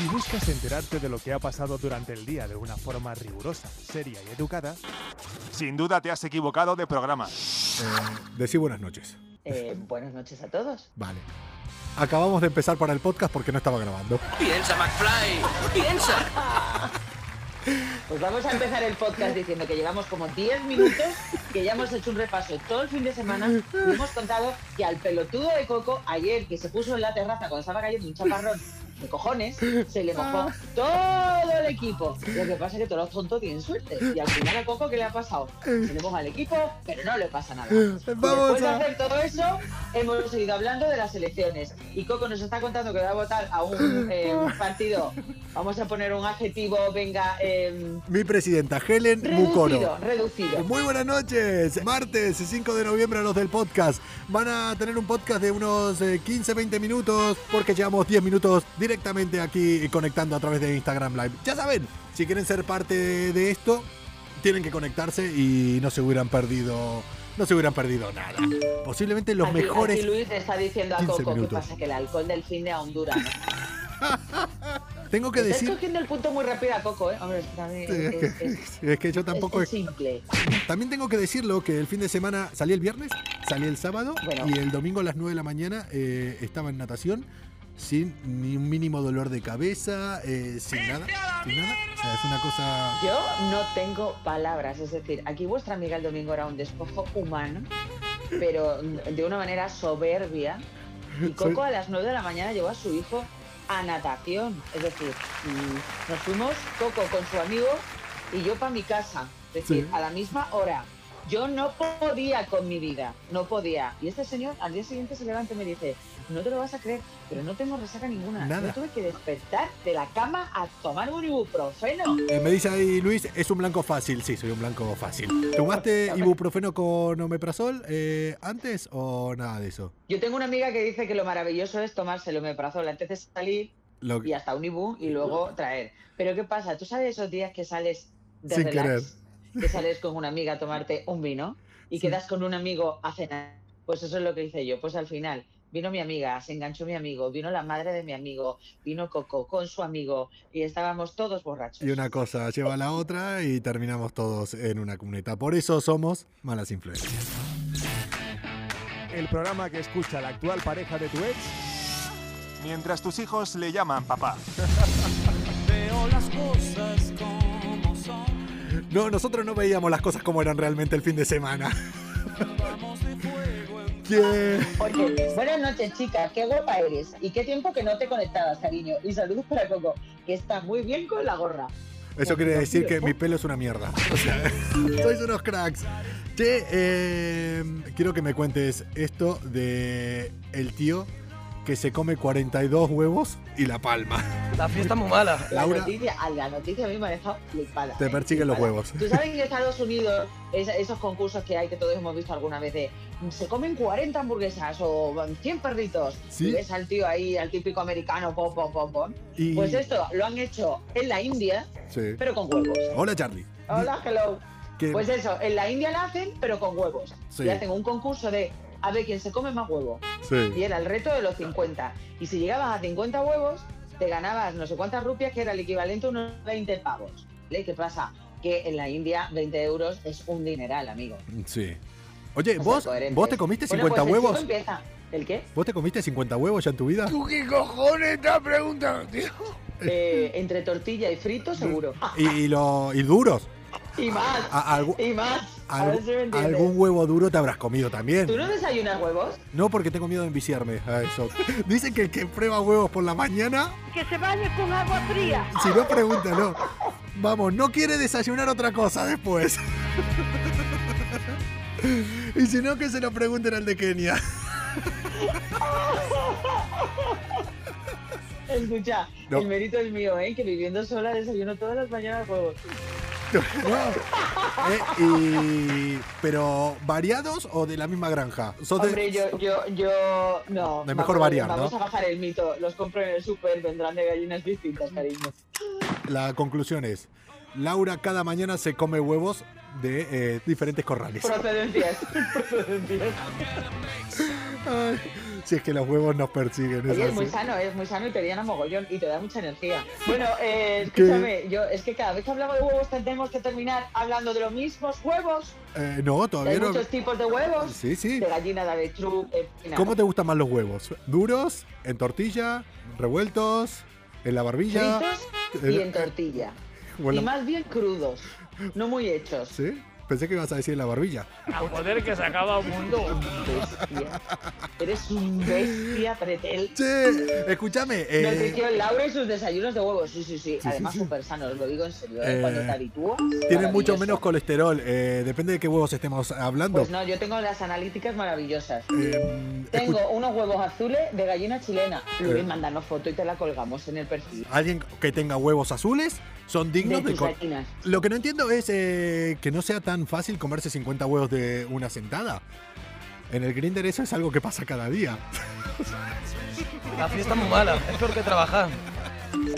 Si buscas enterarte de lo que ha pasado durante el día de una forma rigurosa, seria y educada, sin duda te has equivocado de programa. Eh, decí buenas noches. Eh, buenas noches a todos. Vale. Acabamos de empezar para el podcast porque no estaba grabando. Piensa, McFly, piensa. Pues vamos a empezar el podcast diciendo que llevamos como 10 minutos, que ya hemos hecho un repaso todo el fin de semana y hemos contado que al pelotudo de Coco, ayer que se puso en la terraza cuando estaba cayendo un chaparrón de cojones, se le mojó todo el equipo. Lo que pasa es que todos los tontos tienen suerte. Y al final a Coco, ¿qué le ha pasado? Se le moja el equipo, pero no le pasa nada. Y Vamos después de hacer todo eso, hemos seguido hablando de las elecciones. Y Coco nos está contando que va a votar a un eh, partido. Vamos a poner un adjetivo, venga, eh, Mi presidenta, Helen reducido, reducido. Muy buenas noches. Martes 5 de noviembre a los del podcast. Van a tener un podcast de unos 15-20 minutos porque llevamos 10 minutos directamente aquí conectando a través de Instagram Live. Ya saben, si quieren ser parte de esto, tienen que conectarse y no se hubieran perdido, no se hubieran perdido nada. Posiblemente los Aquí- mejores. aquí Luis está diciendo a 15 Coco que pasa que el alcohol del fin de Honduras. Tengo que Estás decir. cogiendo el punto muy rápido a Coco, ¿eh? Hombre, es, es, es, que, es- que yo tampoco es- es simple. También tengo que decirlo que el fin de semana salí el viernes, salí el sábado Bueno. y el domingo a las 9 de la mañana eh, estaba en natación sin ni un mínimo dolor de cabeza, eh, sin nada, sin nada. O sea, es una cosa... Yo no tengo palabras, es decir, aquí vuestra amiga el domingo era un despojo humano, pero de una manera soberbia. Y Coco Soy- a las 9 de la mañana llevó a su hijo a natación. Es decir, nos fuimos Coco con su amigo y yo para mi casa. Es decir, Sí. a la misma hora. Yo no podía con mi vida, no podía. Y este señor al día siguiente se levanta y me dice, no te lo vas a creer, pero no tengo resaca ninguna. Nada. Yo tuve que despertar de la cama a tomar un ibuprofeno. Eh, me dice ahí Luis, es un blanco fácil. Sí, soy un blanco fácil. ¿Tomaste ibuprofeno con omeprazol eh, antes o nada de eso? Yo tengo una amiga que dice que lo maravilloso es tomarse el omeprazol antes de salir Lo- y hasta un ibu y luego traer. Pero ¿qué pasa? ¿Tú sabes esos días que sales de Sin relax? Que sales con una amiga a tomarte un vino y Sí. quedas con un amigo a cenar. Pues eso es lo que hice yo. Pues al final vino mi amiga, se enganchó mi amigo, vino la madre de mi amigo, vino Coco con su amigo y estábamos todos borrachos. Y una cosa lleva a la otra y terminamos todos en una cuneta. Por eso somos malas influencias. El programa que escucha la actual pareja de tu ex mientras tus hijos le llaman papá. Veo las cosas. No, nosotros no veíamos las cosas como eran realmente el fin de semana. Vamos de fuego en ¿Quién? Oye, buenas noches, chicas. Qué guapa eres. ¿Y qué tiempo que no te conectabas, cariño? Y saludos para Coco, que está muy bien con la gorra. Eso quiere decir que mi pelo es una mierda. O sea, sois unos cracks. Che, eh, quiero que me cuentes esto de el tío que se come 42 huevos y la palma. La fiesta muy mala. La Laura. noticia, a la noticia a mí me ha dejado flipada. Te ¿eh? persiguen los huevos. Tú sabes que en Estados Unidos, es- esos concursos que hay, que todos hemos visto alguna vez, de se comen 40 hamburguesas o 100 perritos. Sí. Y ves al tío ahí, al típico americano, pom, pom, pom, pom. Y... Pues esto lo han hecho en la India, Sí. pero con huevos. Hola, Charlie. Hola, hello. Pues eso, en la India lo hacen, pero con huevos. Sí. Y hacen un concurso de a ver quién se come más huevos. sí. Y era el reto de los 50. Y si llegabas a 50 huevos, te ganabas no sé cuántas rupias, que era el equivalente a unos 20 pavos. ¿Vale? ¿Qué pasa? Que en la India 20 euros es un dineral, amigo. Sí. Oye, O sea, ¿vos. ¿vos te comiste Bueno, 50 pues el huevos? chico empieza. ¿El qué? ¿Vos te comiste 50 huevos ya en tu vida? ¿Tú qué cojones estás preguntando, tío? Eh, entre tortilla y frito, seguro. ¿Y, y lo, y duros? Y más. A- Y más. Algún huevo duro te habrás comido también. ¿Tú no desayunas huevos? No, porque tengo miedo de enviciarme a eso. Dicen que el que prueba huevos por la mañana, que se bañe con agua fría. si no, pregúntalo. Vamos, no quiere desayunar otra cosa después. Y si no, que se lo pregunten al de Kenia. Escucha, No. el mérito es mío, ¿eh? Que viviendo sola desayuno todas las mañanas huevos. Eh, y... Pero, ¿variados o de la misma granja? ¿Sos de- Hombre, yo, yo, yo, no. De mejor vamos, variar, Vamos a bajar el mito. Los compro en el súper, vendrán de gallinas distintas, cariño. La conclusión es, Laura cada mañana se come huevos de eh, diferentes corrales. Procedencias. Procedencias. Ay, si es que los huevos nos persiguen. es Oye, es muy así. sano, es muy sano y te llena mogollón y te da mucha energía. Bueno, eh, escúchame, yo es que cada vez que hablamos de huevos tenemos que terminar hablando de los mismos huevos. Eh, no, Hay todavía no. muchos tipos de huevos. Sí, sí. De gallina, de avestruz, ¿Cómo te gustan más los huevos? ¿Duros? ¿En tortilla? ¿Revueltos? ¿En la barbilla? fritos y en tortilla. o en Y más bien crudos, no muy hechos. ¿Sí? Pensé que ibas a decir en la barbilla. A joder que se acaba el mundo. Bestia. Eres un bestia, pretel. Che, escúchame. eh, Nutrición, Laura y sus desayunos de huevos. Sí, sí, sí. Sí, Además, sí, sí. súper sanos, lo digo en serio. ¿eh? Eh, Cuando te habitúas. tienen mucho menos colesterol. eh, depende de qué huevos estemos hablando. Pues no, yo tengo las analíticas maravillosas. Eh, Tengo escu- unos huevos azules de gallina chilena. Eh. Luis, mándanos foto y te la colgamos en el perfil. Alguien que tenga huevos azules son De dignos de... gallinas. Lo que no entiendo es eh, que no sea tan fácil comerse 50 huevos de una sentada. En el grinder eso es algo que pasa cada día. La fiesta es muy mala. Es peor que trabajar.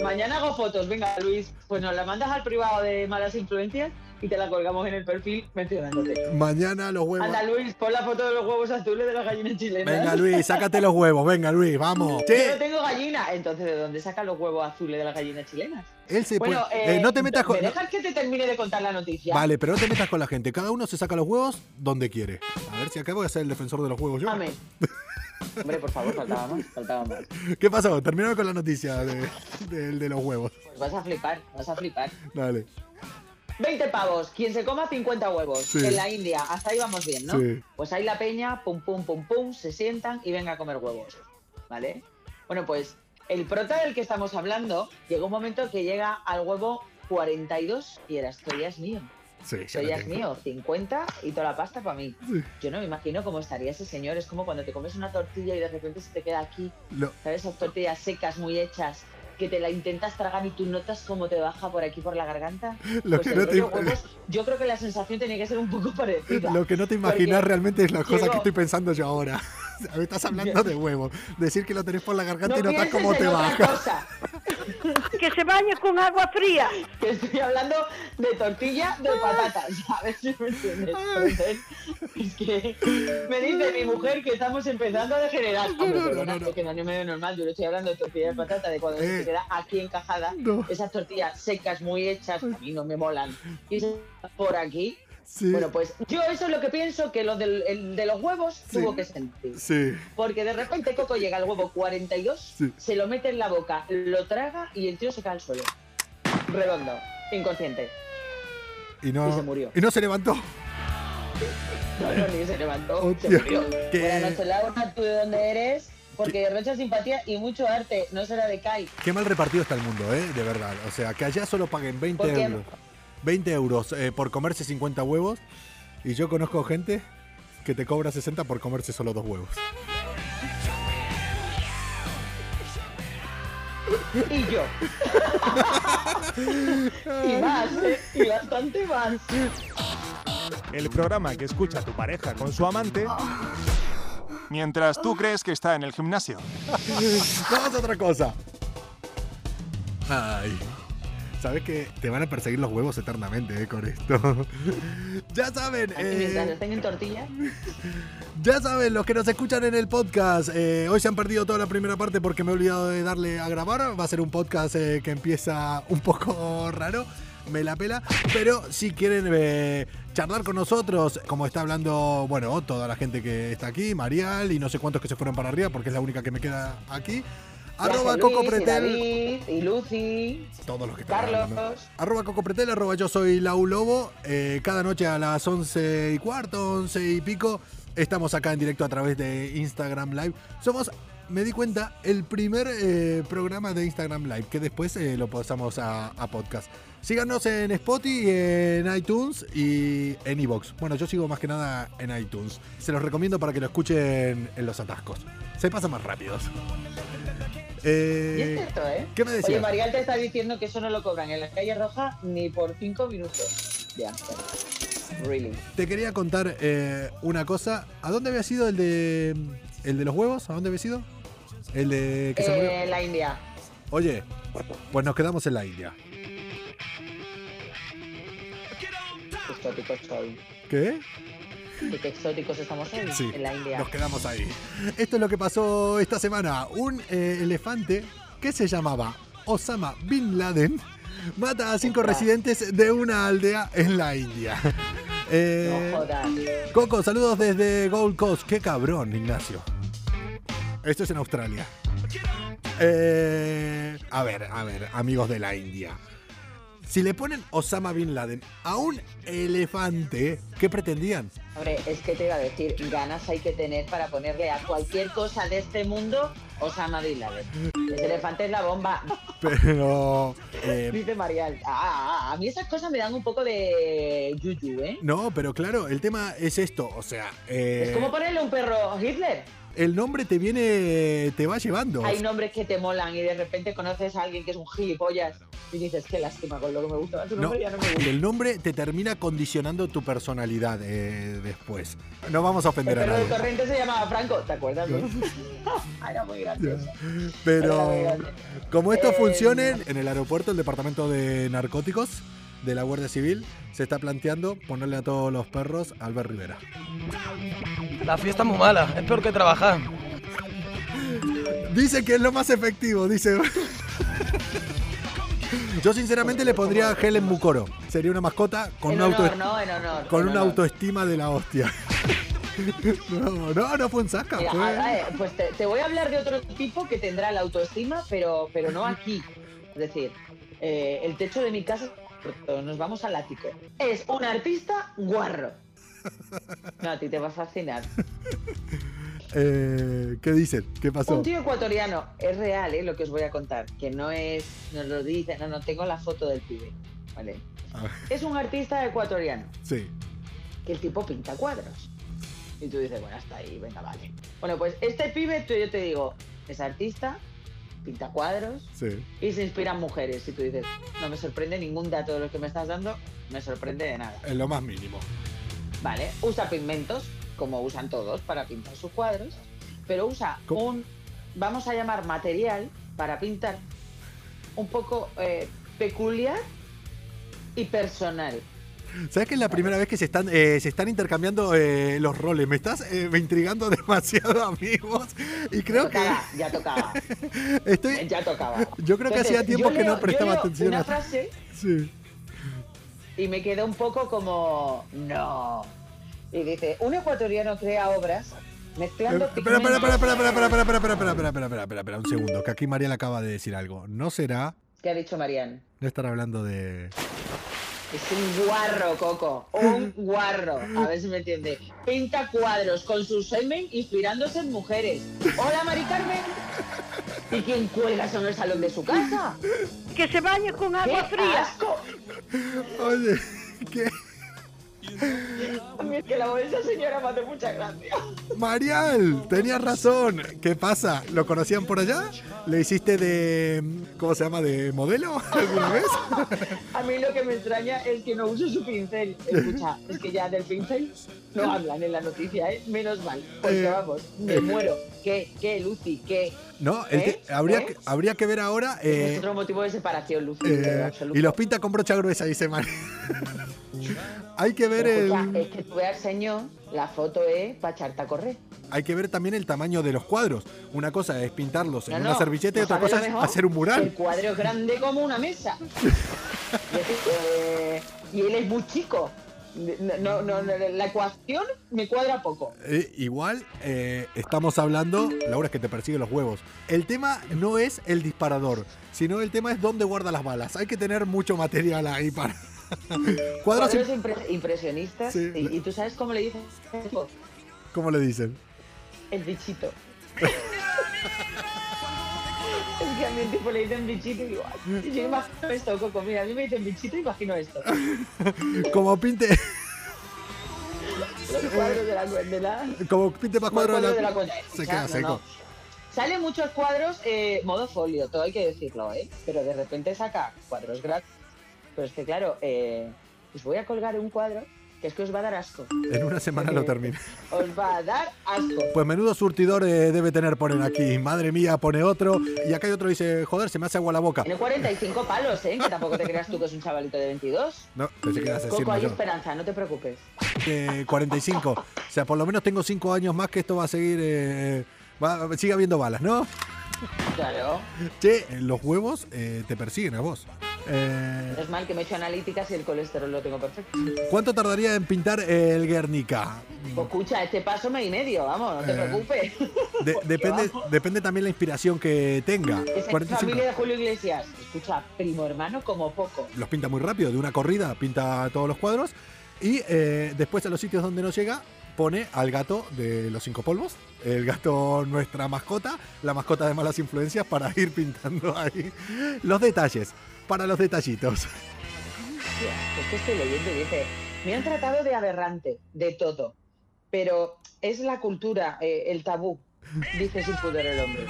Mañana hago fotos, venga Luis, pues nos la mandas al privado de malas influencias y te la colgamos en el perfil mencionándote. Mañana los huevos... Anda Luis, pon la foto de los huevos azules de las gallinas chilenas. Venga Luis, sácate los huevos. Venga Luis, vamos. Yo no tengo gallina, entonces ¿de dónde sacan los huevos azules de las gallinas chilenas? Él se Bueno, puede- eh, eh, no te metas con... ¿Me dejas que te termine de contar la noticia? Vale, pero no te metas con la gente. Cada uno se saca los huevos donde quiere. A ver si acá voy a ser el defensor de los huevos yo. Amén. Hombre, por favor, faltaba más, faltaba más. ¿Qué pasó? Terminamos con la noticia de, de los huevos. Pues vas a flipar, vas a flipar. Dale. 20 pavos, quien se coma 50 huevos Sí. en la India, hasta ahí vamos bien, ¿no? Sí. Pues ahí la peña, pum, pum, pum, pum, se sientan y venga a comer huevos, ¿vale? Bueno, pues el prota del que estamos hablando, llegó un momento que llega al huevo 42 y era, esto ya es mío, Sí, ya esto lo ya es mío, 50 y toda la pasta para mí. Sí. Yo no me imagino cómo estaría ese señor, es como cuando te comes una tortilla y de repente se te queda aquí, Lo- ¿sabes? Esas tortillas secas, muy hechas, que te la intentas tragar y tú notas cómo te baja por aquí por la garganta. Lo Pues que no te huevos, yo creo que la sensación tenía que ser un poco parecida. Lo que no te imaginas realmente es la cosa que estoy pensando yo ahora. Estás hablando de huevos. Decir que lo tenés por la garganta no y notas cómo te baja. cosa, Que se bañe con agua fría. que estoy hablando de tortilla de patatas, ¿sabes si me entiendes? Entonces, es que me dice mi mujer que estamos empezando a degenerar. Hombre, no, perdona, no, no. es que no es medio normal, yo le estoy hablando de tortilla de patata, de cuando se Eh. te queda aquí encajada, esas tortillas secas, muy hechas, a mí no me molan. Y se- por aquí, Sí. bueno, pues yo eso es lo que pienso que lo del, el de los huevos Sí. tuvo que sentir. Sí. Porque de repente Coco llega al huevo 42, Sí. se lo mete en la boca, lo traga y el tío se cae al suelo. Redondo, inconsciente. Y no, Y se murió. y no se levantó. No, no, ni se levantó, se murió. que- Buenas noches, Laura, ¿tú de dónde eres? Porque derrocha simpatía y mucho arte, no será de Kai. Qué mal repartido está el mundo, ¿eh? De verdad. O sea, que allá solo paguen 20 ¿Por qué? euros. 20 euros eh, por comerse 50 huevos. Y yo conozco gente que te cobra 60 por comerse solo dos huevos. Y yo. y más, ¿eh? Y bastante más. El programa que escucha tu pareja con su amante mientras tú crees que está en el gimnasio. Vamos a otra cosa. Ay. Sabes que te van a perseguir los huevos eternamente eh, con esto. ya saben, Aquí mientras eh, estén en tortilla. ya saben, los que nos escuchan en el podcast, eh, hoy se han perdido toda la primera parte porque me he olvidado de darle a grabar. Va a ser un podcast eh, que empieza un poco raro, me la pela. Pero si quieren eh, charlar con nosotros, como está hablando, bueno, toda la gente que está aquí, Marial y no sé cuántos que se fueron para arriba porque es la única que me queda aquí. Arroba Coco Luis, y Pretel. David, y Lucy. Todos los que están Carlos. hablando. Arroba Coco Pretel, arroba yo soy Lau Lobo. Eh, cada noche a las 11 y cuarto, 11 y pico, estamos acá en directo a través de Instagram Live. Somos, me di cuenta, el primer eh, programa de Instagram Live, que después eh, lo pasamos a, a podcast. Síganos en Spotify, en iTunes y en iVoox. Bueno, yo sigo más que nada en iTunes. Se los recomiendo para que lo escuchen en los atascos. Se pasa más rápidos. Y es Eh, cierto, ¿eh? ¿Qué me decías? Oye, Marial te está diciendo que eso no lo cobran en la calle roja ni por cinco minutos Amsterdam. Really. Te quería contar eh, una cosa. ¿A dónde había sido el de el de los huevos? ¿A dónde había sido? El de que se murió. Eh, la India. Oye, pues nos quedamos en la India. ¿Qué? Y qué exóticos estamos hoy Sí, en la India. nos quedamos ahí. Esto es lo que pasó esta semana. Un eh, elefante que se llamaba Osama Bin Laden mata a cinco residentes de una aldea en la India. Eh, No jodas. Coco, saludos desde Gold Coast. Qué cabrón, Ignacio. Esto es en Australia. Eh, a ver, a ver, amigos de la India. Si le ponen Osama Bin Laden a un elefante, ¿qué pretendían? Hombre, es que te iba a decir, ganas hay que tener para ponerle a cualquier cosa de este mundo Osama Bin Laden. Ese elefante es la bomba, Pero. eh, dice Marial. Ah, ah, a mí esas cosas me dan un poco de yuyu, ¿eh? no, pero claro, el tema es esto. O sea, eh, Es como ponerle un perro Hitler. El nombre te viene. te va llevando. Hay nombres que te molan y de repente conoces a alguien que es un gilipollas y dices, qué lástima, con lo que me gusta No, nombre ya no me gusta. y el nombre te termina condicionando tu personalidad eh, después. No vamos a El ofender a nadie. Torrente se llamaba Franco, ¿te acuerdas? no? Era muy gracioso. Era Pero muy grande. como esto Eh, funcione en el aeropuerto, el departamento de narcóticos de la Guardia Civil se está planteando ponerle a todos los perros a Albert Rivera. La fiesta es muy mala, es peor que trabajar. Dice que es lo más efectivo, dice. Yo sinceramente le pondría a Helen Mukoro. Sería una mascota con, en un auto, ¿no? Honor. con una honor. autoestima de la hostia. No, no, no fue un saca. Mira, fue- pues te, te voy a hablar de otro tipo que tendrá la autoestima, pero, pero no aquí. Es decir, eh, el techo de mi casa, nos vamos al ático. Es un artista guarro. No, a ti te va a fascinar. Eh, ¿Qué dicen? ¿Qué pasó? Un tío ecuatoriano, es real, ¿eh? Lo que os voy a contar, que no es, nos lo dice, no, no tengo la foto del pibe, ¿vale? A ver, Es un artista ecuatoriano, Sí. que el tipo pinta cuadros. Y tú dices, bueno, hasta ahí, venga, vale. Bueno, pues este pibe, tú- yo te digo, es artista, pinta cuadros Sí. y se inspira en mujeres. Y tú dices, no me sorprende ningún dato de los que me estás dando, me sorprende de nada. En lo más mínimo. Vale, usa pigmentos, como usan todos para pintar sus cuadros, pero usa ¿Cómo? un, vamos a llamar material para pintar, un poco eh, peculiar y personal. ¿Sabes que es la primera vez que se están, eh, se están intercambiando eh, los roles? Me estás eh, me intrigando demasiado, amigos. Y creo que ya tocaba, estoy. ya tocaba. Yo creo que hacía tiempo que no prestaba yo leo atención Una frase Sí. y me quedé un poco como, no. Y dice, un ecuatoriano crea obras mezclando Espera, espera, espera, espera, espera, espera, espera, espera, espera, espera, espera, espera, espera, espera, un segundo, que aquí Mariela acaba de decir algo. ¿No será? ¿Qué ha dicho Marian? No estar hablando de. Es un guarro, Coco. Un guarro. A ver si me entiende. Pinta cuadros con su semen inspirándose en mujeres. Hola, Mari Carmen. ¿Y quién cuelga eso en el salón de su casa? Que se bañe con ¡Qué agua fría. asco! Oye, ¿qué? A mí es que la voz de esa señora me hace mucha gracia. Marial, tenías razón. ¿Qué pasa? ¿Lo conocían por allá? ¿Le hiciste de. ¿Cómo se llama? ¿De modelo alguna vez? A mí lo que me extraña es que no uso su pincel. Escucha, es que ya del pincel no hablan en la noticia, ¿eh? Menos mal. Porque Eh, vamos, me muero. ¿Qué, qué, Lucy? ¿Qué? No, el ¿Eh? te- habría, ¿Eh? que, habría que ver ahora. es eh, otro motivo de separación, Lucy. eh, y los pinta con brocha gruesa, dice Marial. hay que ver el. escucha, es que tú veas, señor, la foto es para echarte a correr. Hay que ver también el tamaño de los cuadros. Una cosa es pintarlos en No, una servilleta y ¿no otra cosa es hacer un El mural. cuadro es grande como una mesa. es y él es muy chico. No, no, no, la ecuación me cuadra poco. Eh, igual eh, estamos hablando, Laura, es que te persigue los huevos. El tema no es el disparador, sino el tema es dónde guarda las balas. Hay que tener mucho material ahí para. Cuadros, Cuadros impre- impresionistas. Sí. Y, y tú sabes cómo le dicen ¿cómo le dicen? el bichito. a mí el tipo le dicen bichito y digo, "Ay, yo imagino esto, Coco. Mira, a mí me dicen bichito y imagino esto. Como pinte, Los cuadros de la, de la, como pinte de cuadros de la cuenta. se queda seco. no. Salen muchos cuadros eh, modo folio, todo hay que decirlo, ¿eh? Pero de repente saca cuadros gratis. Pero es que claro, eh, os voy a colgar un cuadro que es que os va a dar asco. En una semana lo termino. Os va a dar asco. Pues menudo surtidor eh, debe tener, ponen aquí. Madre mía, pone otro. Y acá hay otro dice, joder, se me hace agua la boca. Tiene 45 palos, ¿eh? Que tampoco te creas tú que es un chavalito de 22. No, pensé que ibas a decir Coco, hay mayor. esperanza, no te preocupes. Eh, 45. O sea, por lo menos tengo 5 años más que esto va a seguir... eh, va- sigue habiendo balas, ¿no? Claro. Che, los huevos eh, te persiguen a vos. Eh, Es mal que me he hecho analíticas y el colesterol lo tengo perfecto. ¿Cuánto tardaría en pintar el Guernica? Pues escucha, este paso me y medio, vamos, no te Eh, preocupes. De- depende, depende también la inspiración que tenga. Es 45. familia de Julio Iglesias. Escucha, primo hermano como poco. Los pinta muy rápido, de una corrida pinta todos los cuadros. Y eh, después a los sitios donde no llega, pone al gato de los cinco polvos. El gato, nuestra mascota, la mascota de malas influencias, para ir pintando ahí los detalles, para los detallitos. Es que estoy leyendo y dice, me han tratado de aberrante, de todo, pero es la cultura, eh, el tabú, dice sin pudor el hombre.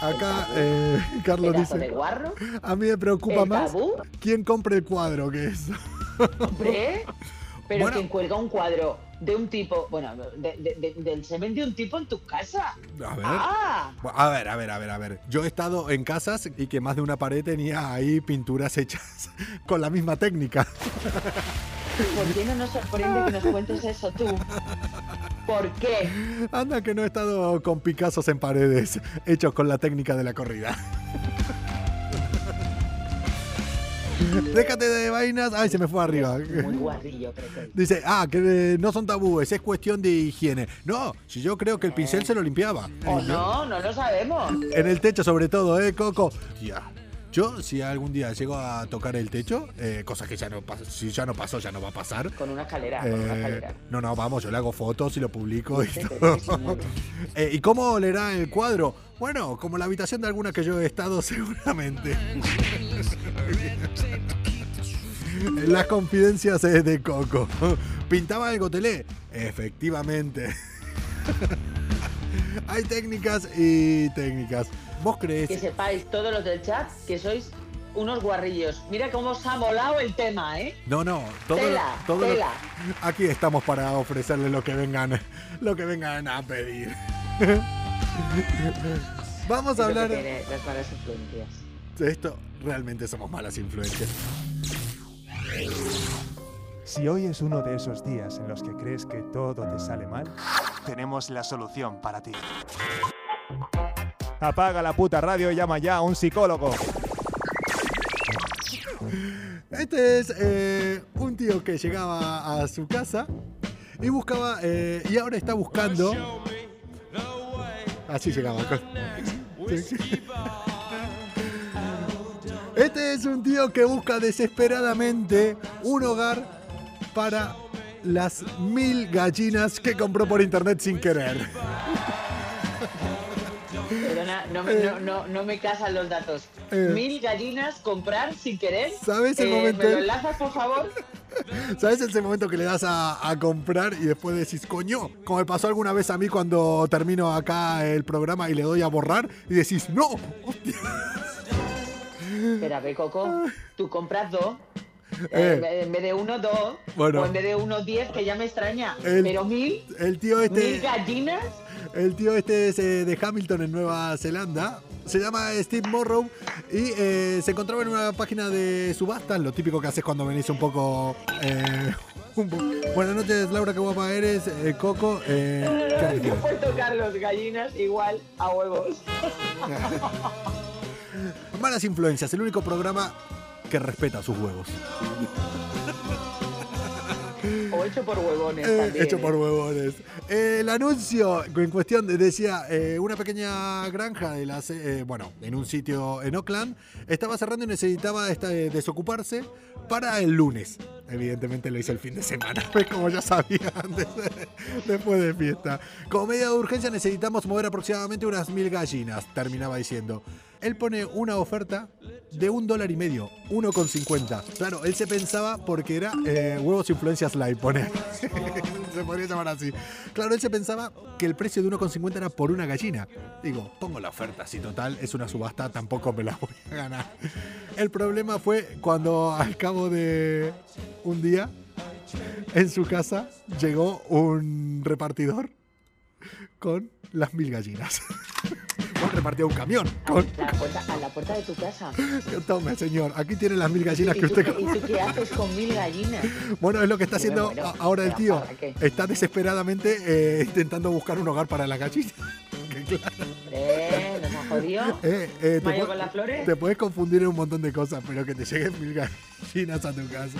Acá eh, Carlos Pedazo de dice, guarro, a mí me preocupa más quién compre el cuadro que es. hombre, pero Bueno. quien cuelga un cuadro de un tipo, bueno, de- de- de- del semen de un tipo en tu casa. A ver. Ah, A ver, a ver, a ver, a ver. Yo he estado en casas y que más de una pared tenía ahí pinturas hechas con la misma técnica. ¿por qué no nos sorprende que nos cuentes eso tú? ¿Por qué? Anda que no he estado con Picassos en paredes hechos con la técnica de la corrida. Déjate de vainas. Ay, se me fue arriba. Muy guarrillo. Dice, ah, que eh, no son tabúes, es cuestión de higiene. No, si yo creo que el pincel se lo limpiaba. O Y yo- no, no lo sabemos. En el techo sobre todo, ¿eh, Coco? Ya. Yo, si algún día llego a tocar el techo, eh, cosa que ya no pasó, si ya no pasó, ya no va a pasar. Con una escalera, con una eh, escalera. no, no, vamos, yo le hago fotos y lo publico y todo. Eh, ¿Y cómo leerá el cuadro? Bueno, como la habitación de alguna que yo he estado seguramente. Las confidencias eh, de Coco. ¿Pintaba el gotelé? Efectivamente. Hay técnicas y técnicas. ¿Vos crees? Que sepáis todos los del chat que sois unos guarrillos. Mira cómo os ha molado el tema, ¿eh? No, no, todo, Tela, todo lo- tela. aquí estamos para ofrecerles lo que vengan, lo que vengan a pedir. Vamos a hablar tiene las malas influencias. de esto. Realmente somos malas influencias. Si hoy es uno de esos días en los que crees que todo te sale mal, tenemos la solución para ti. Apaga la puta radio y llama ya a un psicólogo. Este es eh, un tío que llegaba a su casa y buscaba eh, y ahora está buscando. Así llegaba. Este es un tío que busca desesperadamente un hogar para las mil gallinas que compró por internet sin querer. No me, no, no, no me casan los datos. Eh. Mil gallinas comprar sin querer. ¿Sabes el Eh, momento? ¿Me lo enlazas, por favor? ¿Sabes ese momento que le das a, a comprar y después decís, coño? Como me pasó alguna vez a mí cuando termino acá el programa y le doy a borrar y decís, no, hostia. Espera, ve, Coco. Tú compras dos. Eh. Eh, en vez de uno, dos. Bueno. O en vez de uno, diez, que ya me extraña. El- Pero mil, El tío mil este, gallinas. El tío este es eh, de Hamilton en Nueva Zelanda. Se llama Steve Morrow y eh, se encontraba en una página de subastas, lo típico que haces cuando venís un poco... eh, un po- Buenas noches, Laura, qué guapa eres. Coco, ¿qué Yo decir? puedo tocar los gallinas igual a huevos. Malas influencias, el único programa que respeta sus huevos. O hecho por huevones Eh, también. hecho ¿eh? por huevones. El anuncio en cuestión de- decía eh, una pequeña granja de las, eh, bueno, en un sitio en Oakland estaba cerrando y necesitaba esta- eh, desocuparse para el lunes. Evidentemente lo hizo el fin de semana, pues como ya sabía antes, después de fiesta. Como medida de urgencia necesitamos mover aproximadamente unas mil gallinas, terminaba diciendo. Él pone una oferta de un dólar y medio, 1,50. Claro, él se pensaba porque era eh, huevos influencias live, pone. se podría llamar así. Claro, él se pensaba que el precio de 1,50 era por una gallina. Digo, pongo la oferta, si total es una subasta, tampoco me la voy a ganar. El problema fue cuando al cabo de un día en su casa llegó un repartidor con las mil gallinas. Bueno, repartió un camión con... La puerta, a la puerta de tu casa. Tome, señor, aquí tiene las mil gallinas ¿Y que usted... ¿Y tú qué haces con mil gallinas? Bueno, es lo que está haciendo a- ahora el tío. Está desesperadamente eh, intentando buscar un hogar para la gallina. Que claro, Hombre, nos ha jodido. eh, eh, te, con las flores. te puedes confundir en un montón de cosas, pero que te lleguen mil gallinas a tu casa.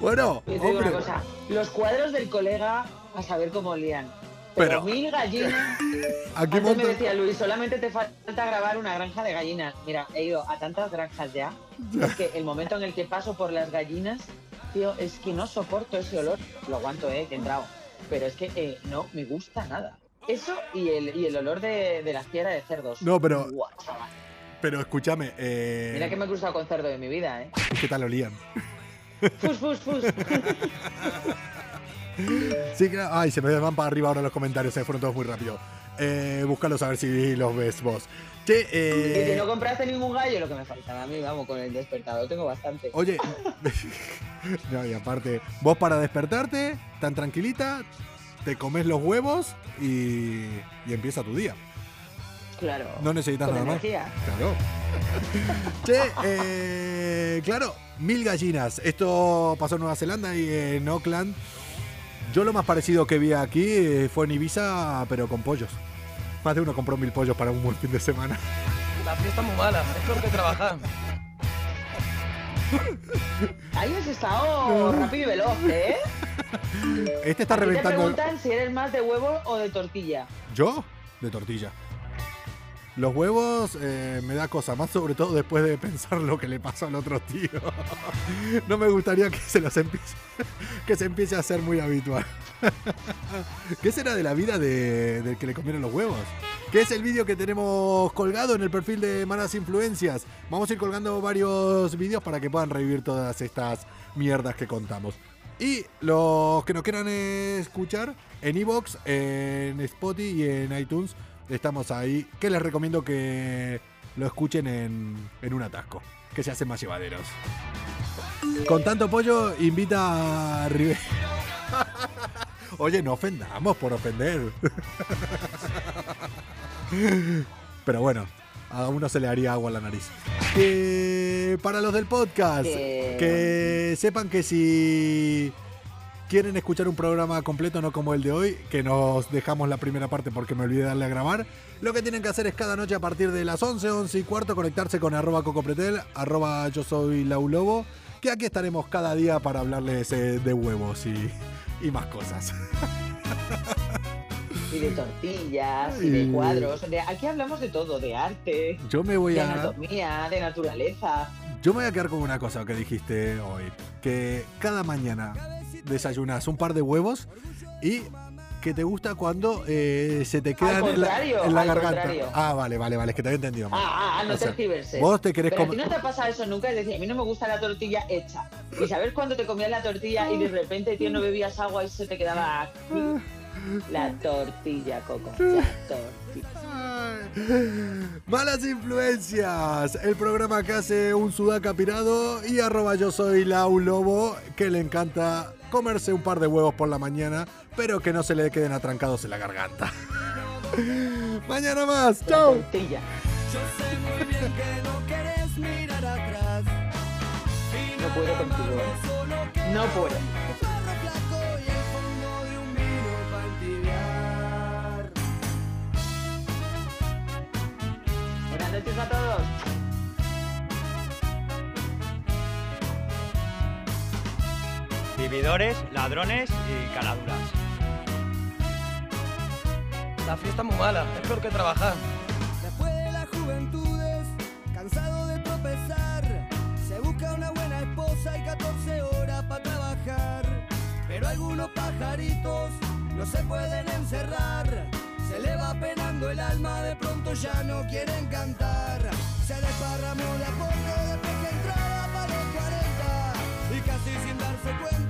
Bueno, hombre, cosa, los cuadros del colega a saber cómo olían. Pero, Pero- mil gallinas. aquí Antes me decía Luis, solamente te falta grabar una granja de gallinas. Mira, he ido a tantas granjas ya. Es que el momento en el que paso por las gallinas, tío, es que no soporto ese olor. Lo aguanto, eh, que he entrado. Pero es que eh, no me gusta nada. Eso y el, y el olor de, de la fiera de cerdos. No, pero-. Pero escúchame, eh, Mira que me he cruzado con cerdo en mi vida, ¿eh? ¿qué tal olían? Fus, fus, fus. Sí, que- ay, se me van para arriba ahora los comentarios, se fueron todos muy rápido. Eh, búscalos a ver si los ves vos. Che, Y si eh, no compraste ningún gallo, lo que me faltaba a mí, vamos, con el despertador tengo bastante. oye, no, y aparte, vos para despertarte, tan tranquilita, te comes los huevos y, y empieza tu día. Claro. No necesitas nada más. Claro. che, eh, claro, mil gallinas. Esto pasó en Nueva Zelanda y en Auckland. Yo lo más parecido que vi aquí eh, fue en Ibiza, pero con pollos. Más de uno compró mil pollos para un buen fin de semana. La fiesta es muy mala, es peor que trabajar. Ahí has estado rápido y veloz, ¿eh? Este está A ti Te reventando. preguntan si eres más de huevo o de tortilla. ¿Yo? De tortilla. Los huevos eh, me da cosa, más sobre todo después de pensar lo que le pasó al otro tío. No me gustaría que se los empiece, que se empiece a hacer muy habitual. ¿Qué será de la vida de- del que le comieron los huevos? Que es el vídeo que tenemos colgado en el perfil de Malas Influencias. Vamos a ir colgando varios vídeos para que puedan revivir todas estas mierdas que contamos. Y los que nos quieran escuchar en Evox, en Spotify y en iTunes, estamos ahí. Que les recomiendo que lo escuchen en, en un atasco, que se hacen más llevaderos. Con tanto pollo, invita a Rivera. Oye, no ofendamos por ofender. Pero bueno, a uno se le haría agua a la nariz. Que para los del podcast, Que- que sepan que si quieren escuchar un programa completo, no como el de hoy, que nos dejamos la primera parte porque me olvidé darle a grabar, lo que tienen que hacer es cada noche a partir de las 11, 11 y cuarto conectarse con arroba cocopretel, arroba yo soy laulobo, que aquí estaremos cada día para hablarles eh, de huevos y, y más cosas. Y de tortillas, y de cuadros. De, aquí hablamos de todo, de arte, Yo me voy de a... anatomía, de naturaleza. Yo me voy a quedar con una cosa que dijiste hoy. Que cada mañana desayunas un par de huevos y que te gusta cuando eh, se te quedan en la, en la al garganta. contrario. Ah, vale, vale, vale, es que te había entendido mal. Ah, ah, ah, no O sea, te tergiverses. Vos te querés comer... no te ha pasado eso nunca, es decir, a mí no me gusta la tortilla hecha. Y sabes cuando te comías la tortilla y de repente, tío, no bebías agua y se te quedaba aquí? La tortilla, Coco. La tortilla. Malas influencias, el programa que hace un sudaca pirado y arroba yo soy Lau Lobo, que le encanta comerse un par de huevos por la mañana, pero que no se le queden atrancados en la garganta. Mañana más, chao. No puedo contigo. No puedo. Buenas noches a todos. vividores, ladrones y caladuras. La fiesta es muy mala, es peor que trabajar. Después de las juventudes, cansado de tropezar, se busca una buena esposa y 14 horas para trabajar. Pero algunos pajaritos no se pueden encerrar. Se le va penando el alma, de pronto ya no quieren cantar. Se desparramó de a poco después que entraba para los 40 y casi sin darse cuenta.